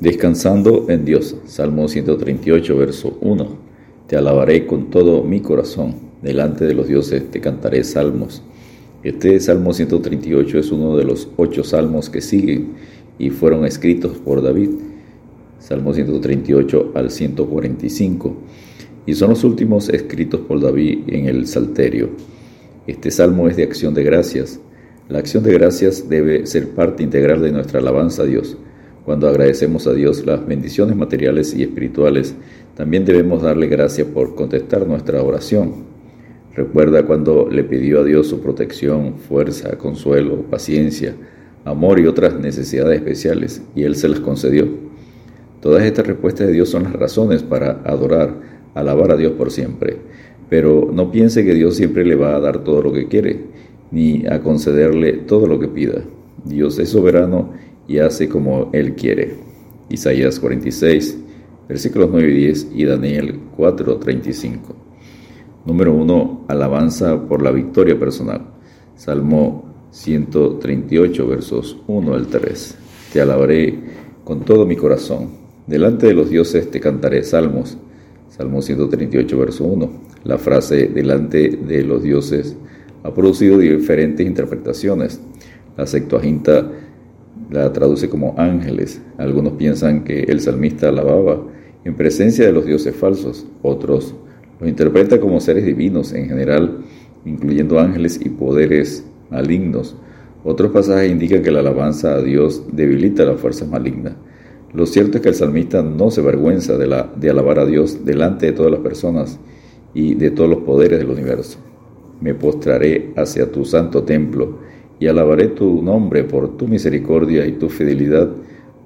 Descansando en Dios. Salmo 138, verso 1. Te alabaré con todo mi corazón. Delante de los dioses te cantaré salmos. Este Salmo 138 es uno de los ocho salmos que siguen y fueron escritos por David. Salmo 138 al 145. Y son los últimos escritos por David en el Salterio. Este salmo es de acción de gracias. La acción de gracias debe ser parte integral de nuestra alabanza a Dios. Cuando agradecemos a Dios las bendiciones materiales y espirituales, también debemos darle gracias por contestar nuestra oración. Recuerda cuando le pidió a Dios su protección, fuerza, consuelo, paciencia, amor y otras necesidades especiales, y Él se las concedió. Todas estas respuestas de Dios son las razones para adorar, alabar a Dios por siempre. Pero no piense que Dios siempre le va a dar todo lo que quiere, ni a concederle todo lo que pida. Dios es soberano y hace como Él quiere. Isaías 46, versículos 9 y 10 y Daniel 4, 35. Número 1. Alabanza por la victoria personal. Salmo 138, versos 1 al 3. Te alabaré con todo mi corazón. Delante de los dioses te cantaré salmos. Salmo 138, verso 1. La frase delante de los dioses ha producido diferentes interpretaciones. La Septuaginta la traduce como ángeles. Algunos piensan que el salmista alababa en presencia de los dioses falsos, otros los interpreta como seres divinos en general, incluyendo ángeles y poderes malignos. Otros pasajes indican que la alabanza a Dios debilita las fuerzas malignas. Lo cierto es que el salmista no se avergüenza de, la, de alabar a Dios delante de todas las personas y de todos los poderes del universo. Me postraré hacia tu santo templo y alabaré tu nombre por tu misericordia y tu fidelidad,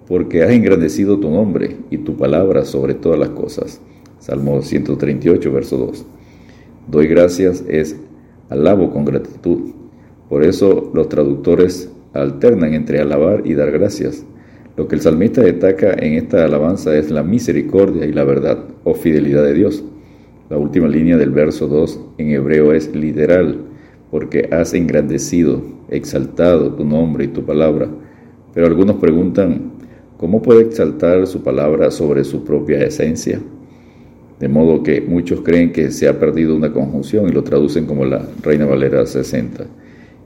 porque has engrandecido tu nombre y tu palabra sobre todas las cosas. Salmo 138, verso 2. Doy gracias es alabo con gratitud. Por eso los traductores alternan entre alabar y dar gracias. Lo que el salmista destaca en esta alabanza es la misericordia y la verdad o fidelidad de Dios. La última línea del verso 2 en hebreo es literal porque has engrandecido, exaltado tu nombre y tu palabra. Pero algunos preguntan, ¿cómo puede exaltar su palabra sobre su propia esencia? De modo que muchos creen que se ha perdido una conjunción y lo traducen como la Reina Valera 60.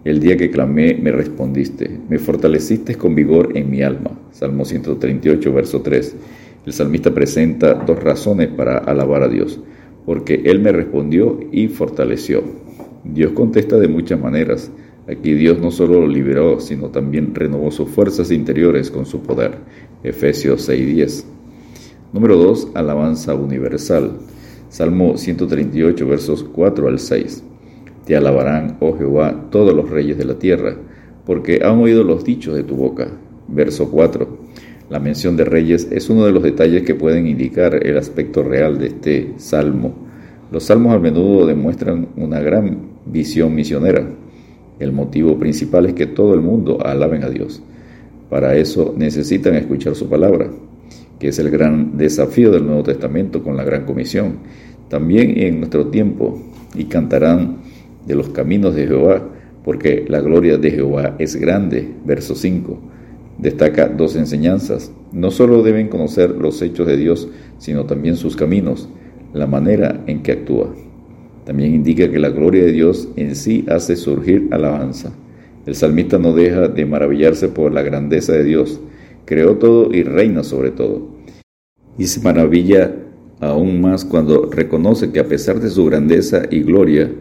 El día que clamé me respondiste, me fortaleciste con vigor en mi alma. Salmo 138, verso 3. El salmista presenta dos razones para alabar a Dios, porque Él me respondió y fortaleció. Dios contesta de muchas maneras. Aquí Dios no solo lo liberó, sino también renovó sus fuerzas interiores con su poder. Efesios 6:10. Número 2. Alabanza universal. Salmo 138, versos 4 al 6. Te alabarán, oh Jehová, todos los reyes de la tierra, porque han oído los dichos de tu boca. Verso 4. La mención de reyes es uno de los detalles que pueden indicar el aspecto real de este salmo. Los salmos a menudo demuestran una gran visión misionera. El motivo principal es que todo el mundo alaben a Dios. Para eso necesitan escuchar su palabra, que es el gran desafío del Nuevo Testamento con la Gran Comisión. También en nuestro tiempo, y cantarán de los caminos de Jehová, porque la gloria de Jehová es grande. Verso 5. Destaca dos enseñanzas. No solo deben conocer los hechos de Dios, sino también sus caminos, la manera en que actúa. También indica que la gloria de Dios en sí hace surgir alabanza. El salmista no deja de maravillarse por la grandeza de Dios. Creó todo y reina sobre todo. Y se maravilla aún más cuando reconoce que a pesar de su grandeza y gloria,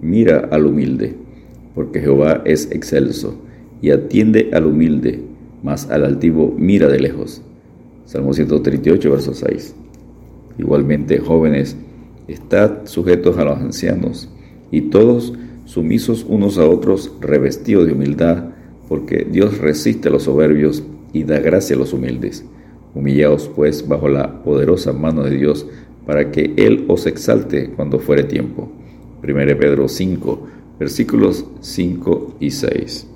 mira al humilde, porque Jehová es excelso y atiende al humilde, mas al altivo mira de lejos. Salmo 138, verso 6. Igualmente, jóvenes, Estad sujetos a los ancianos, y todos sumisos unos a otros, revestidos de humildad, porque Dios resiste a los soberbios y da gracia a los humildes. Humillaos pues bajo la poderosa mano de Dios, para que Él os exalte cuando fuere tiempo. 1 Pedro 5, versículos 5 y 6.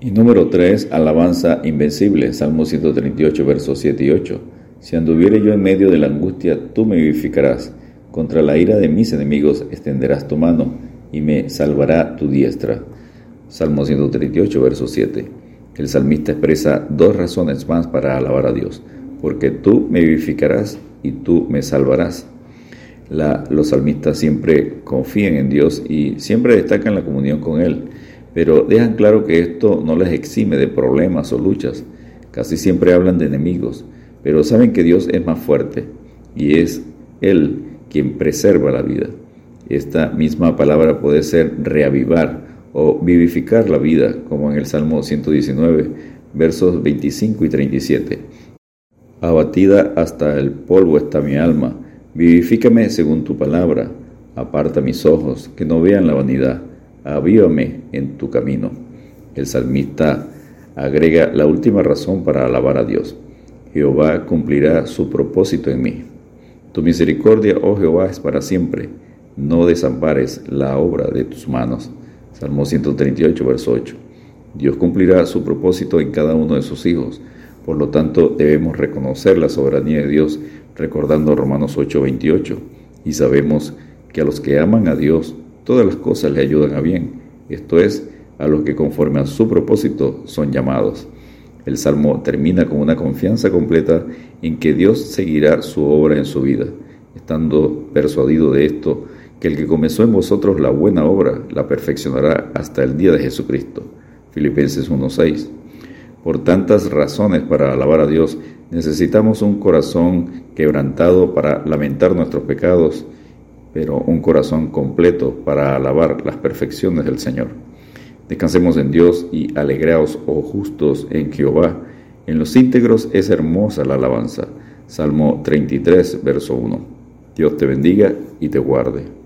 Y número 3, alabanza invencible, Salmo 138, versos 7 y 8. Si anduviere yo en medio de la angustia, tú me vivificarás contra la ira de mis enemigos extenderás tu mano y me salvará tu diestra. Salmo 138, verso 7. El salmista expresa dos razones más para alabar a Dios. porque tú me vivificarás y tú me salvarás. los salmistas siempre confían en Dios y siempre destacan la comunión con Él, pero dejan claro que esto no les exime de problemas o luchas. Casi siempre hablan de enemigos, pero saben que Dios es más fuerte y es Él quien preserva la vida. Esta misma palabra puede ser reavivar o vivificar la vida, como en el Salmo 119, versos 25 y 37. Abatida hasta el polvo está mi alma, vivifícame según tu palabra, aparta mis ojos, que no vean la vanidad, avívame en tu camino. El salmista agrega la última razón para alabar a Dios. Jehová cumplirá su propósito en mí. Tu misericordia, oh Jehová, es para siempre. No desampares la obra de tus manos. Salmo 138, verso 8. Dios cumplirá su propósito en cada uno de sus hijos. Por lo tanto, debemos reconocer la soberanía de Dios recordando Romanos 8, 28. Y sabemos que a los que aman a Dios, todas las cosas le ayudan a bien. Esto es, a los que conforme a su propósito son llamados. El Salmo termina con una confianza completa en que Dios seguirá su obra en su vida, estando persuadido de esto, que el que comenzó en vosotros la buena obra la perfeccionará hasta el día de Jesucristo. Filipenses 1.6. Por tantas razones para alabar a Dios, necesitamos un corazón quebrantado para lamentar nuestros pecados, pero un corazón completo para alabar las perfecciones del Señor. Descansemos en Dios y alegraos, oh justos, en Jehová. En los íntegros es hermosa la alabanza. Salmo 33, verso 1. Dios te bendiga y te guarde.